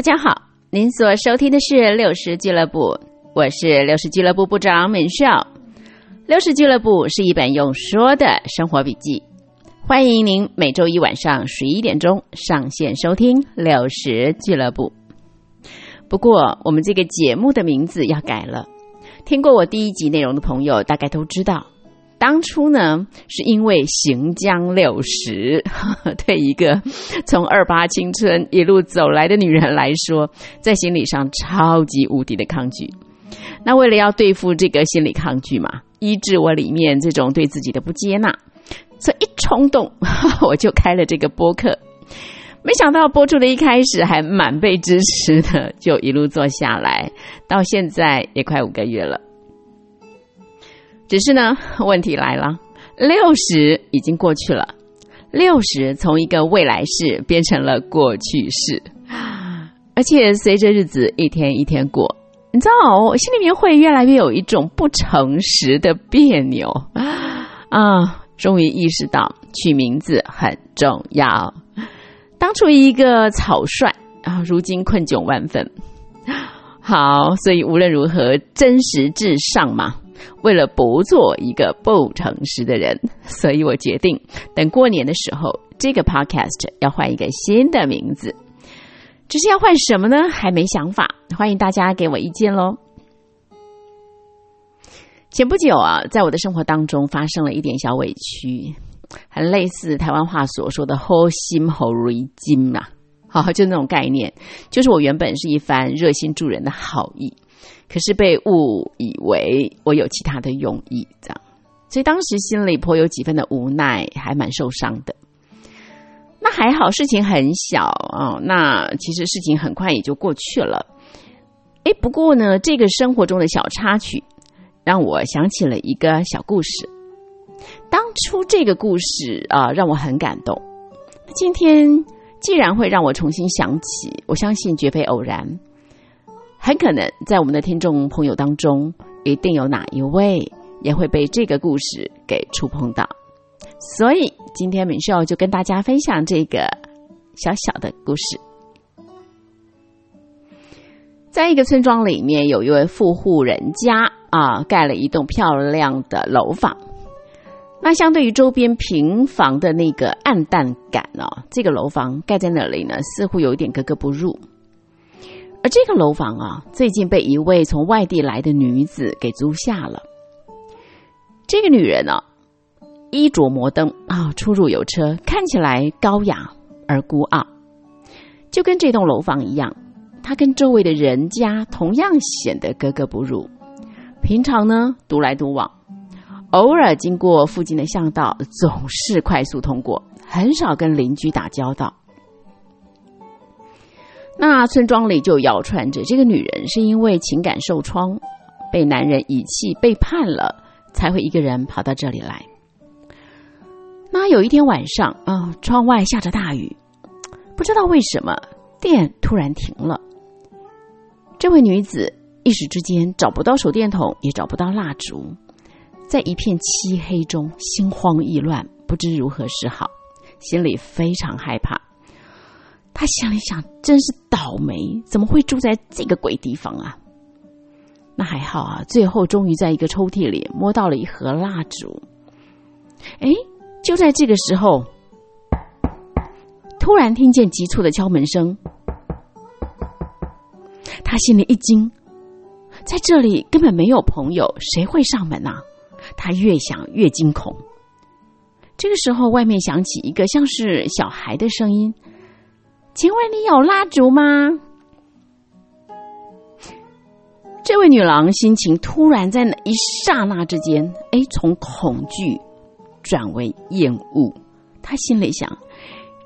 大家好，您所收听的是六十俱乐部，我是六十俱乐部部长敏少。六十俱乐部是一本用说的生活笔记，欢迎您每周一晚上十一点钟上线收听六十俱乐部。不过，我们这个节目的名字要改了。听过我第一集内容的朋友，大概都知道，当初呢是因为行将六十，对一个从二八青春一路走来的女人来说，在心理上超级无敌的抗拒。那为了要对付这个心理抗拒嘛，医治我里面这种对自己的不接纳，所以一冲动 我就开了这个播客。没想到播出的一开始还蛮被支持的，就一路做下来，到现在也快五个月了。只是呢，问题来了，六十已经过去了，六十从一个未来式变成了过去式，而且随着日子一天一天过，你知道，我心里面会越来越有一种不诚实的别扭啊！终于意识到取名字很重要。当初一个草率啊，如今困窘万分。好，所以无论如何，真实至上嘛。为了不做一个不诚实的人，所以我决定等过年的时候，这个 podcast 要换一个新的名字。只是要换什么呢？还没想法，欢迎大家给我意见喽。前不久啊，在我的生活当中发生了一点小委屈。很类似台湾话所说的“好心好瑞金”嘛，好，就那种概念，就是我原本是一番热心助人的好意，可是被误以为我有其他的用意，这样，所以当时心里颇有几分的无奈，还蛮受伤的。那还好，事情很小啊，那其实事情很快也就过去了。哎，不过呢，这个生活中的小插曲，让我想起了一个小故事。当初这个故事啊，让我很感动。今天既然会让我重新想起，我相信绝非偶然。很可能在我们的听众朋友当中，一定有哪一位也会被这个故事给触碰到。所以今天敏秀就跟大家分享这个小小的故事。在一个村庄里面，有一位富户人家啊，盖了一栋漂亮的楼房。那相对于周边平房的那个暗淡感哦，这个楼房盖在那里呢，似乎有一点格格不入。而这个楼房啊，最近被一位从外地来的女子给租下了。这个女人呢，衣着摩登啊，出入有车，看起来高雅而孤傲，就跟这栋楼房一样，她跟周围的人家同样显得格格不入。平常呢，独来独往。偶尔经过附近的巷道，总是快速通过，很少跟邻居打交道。那村庄里就谣传着，这个女人是因为情感受创，被男人遗弃、背叛了，才会一个人跑到这里来。那有一天晚上啊，窗外下着大雨，不知道为什么电突然停了。这位女子一时之间找不到手电筒，也找不到蜡烛。在一片漆黑中，心慌意乱，不知如何是好，心里非常害怕。他想了想，真是倒霉，怎么会住在这个鬼地方啊？那还好啊，最后终于在一个抽屉里摸到了一盒蜡烛。哎，就在这个时候，突然听见急促的敲门声，他心里一惊，在这里根本没有朋友，谁会上门啊？他越想越惊恐。这个时候，外面响起一个像是小孩的声音：“请问你有蜡烛吗？”这位女郎心情突然在那一刹那之间，哎，从恐惧转为厌恶。她心里想：“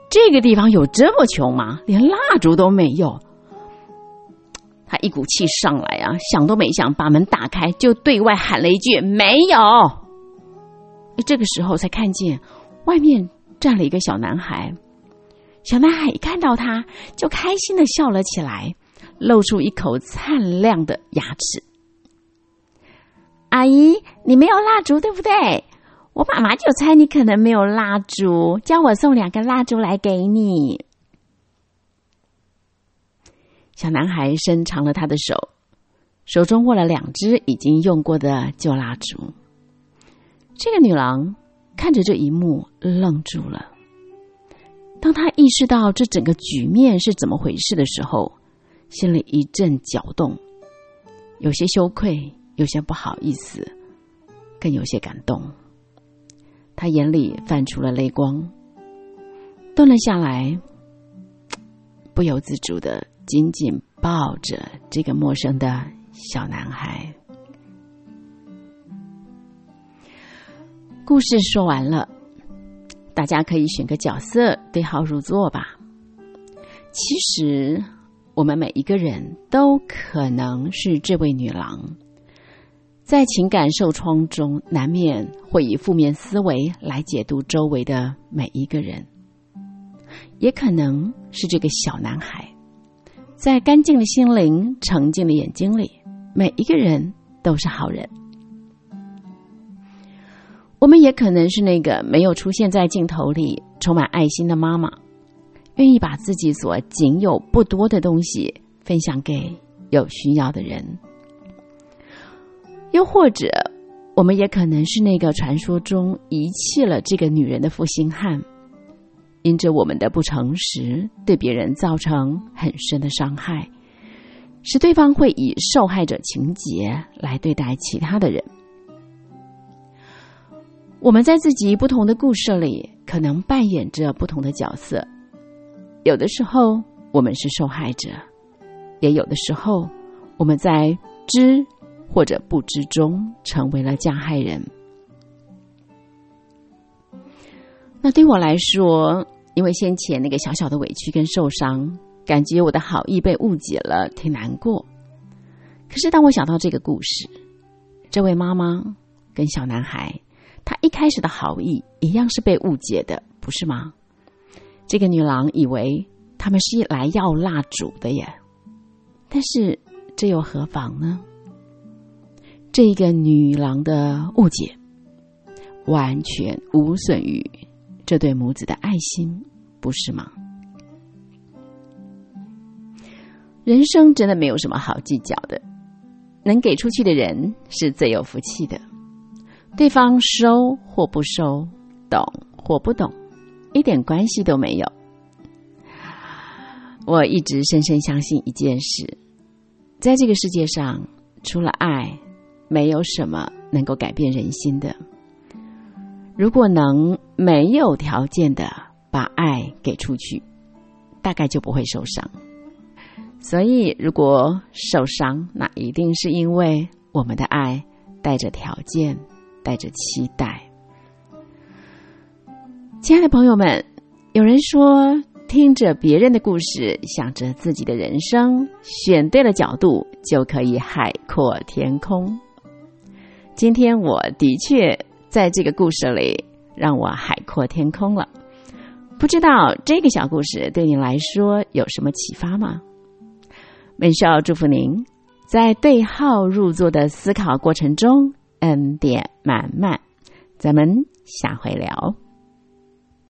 这个地方有这么穷吗？连蜡烛都没有。”他一股气上来啊，想都没想，把门打开，就对外喊了一句：“没有。”这个时候才看见外面站了一个小男孩。小男孩一看到他，就开心的笑了起来，露出一口灿亮的牙齿。阿姨，你没有蜡烛对不对？我妈妈就猜你可能没有蜡烛，叫我送两根蜡烛来给你。小男孩伸长了他的手，手中握了两只已经用过的旧蜡烛。这个女郎看着这一幕，愣住了。当他意识到这整个局面是怎么回事的时候，心里一阵搅动，有些羞愧，有些不好意思，更有些感动。他眼里泛出了泪光，蹲了下来，不由自主的紧紧抱着这个陌生的小男孩。故事说完了，大家可以选个角色对号入座吧。其实，我们每一个人都可能是这位女郎，在情感受创中，难免会以负面思维来解读周围的每一个人；也可能是这个小男孩，在干净的心灵、澄净的眼睛里，每一个人都是好人。我们也可能是那个没有出现在镜头里、充满爱心的妈妈，愿意把自己所仅有不多的东西分享给有需要的人。又或者，我们也可能是那个传说中遗弃了这个女人的负心汉，因着我们的不诚实，对别人造成很深的伤害，使对方会以受害者情节来对待其他的人。我们在自己不同的故事里，可能扮演着不同的角色。有的时候我们是受害者，也有的时候我们在知或者不知中成为了加害人。那对我来说，因为先前那个小小的委屈跟受伤，感觉我的好意被误解了，挺难过。可是当我想到这个故事，这位妈妈跟小男孩。他一开始的好意一样是被误解的，不是吗？这个女郎以为他们是来要蜡烛的耶，但是这又何妨呢？这个女郎的误解完全无损于这对母子的爱心，不是吗？人生真的没有什么好计较的，能给出去的人是最有福气的。对方收或不收，懂或不懂，一点关系都没有。我一直深深相信一件事：在这个世界上，除了爱，没有什么能够改变人心的。如果能没有条件的把爱给出去，大概就不会受伤。所以，如果受伤，那一定是因为我们的爱带着条件。带着期待，亲爱的朋友们，有人说，听着别人的故事，想着自己的人生，选对了角度，就可以海阔天空。今天我的确在这个故事里让我海阔天空了。不知道这个小故事对你来说有什么启发吗？文少祝福您，在对号入座的思考过程中。恩典满满，咱们下回聊。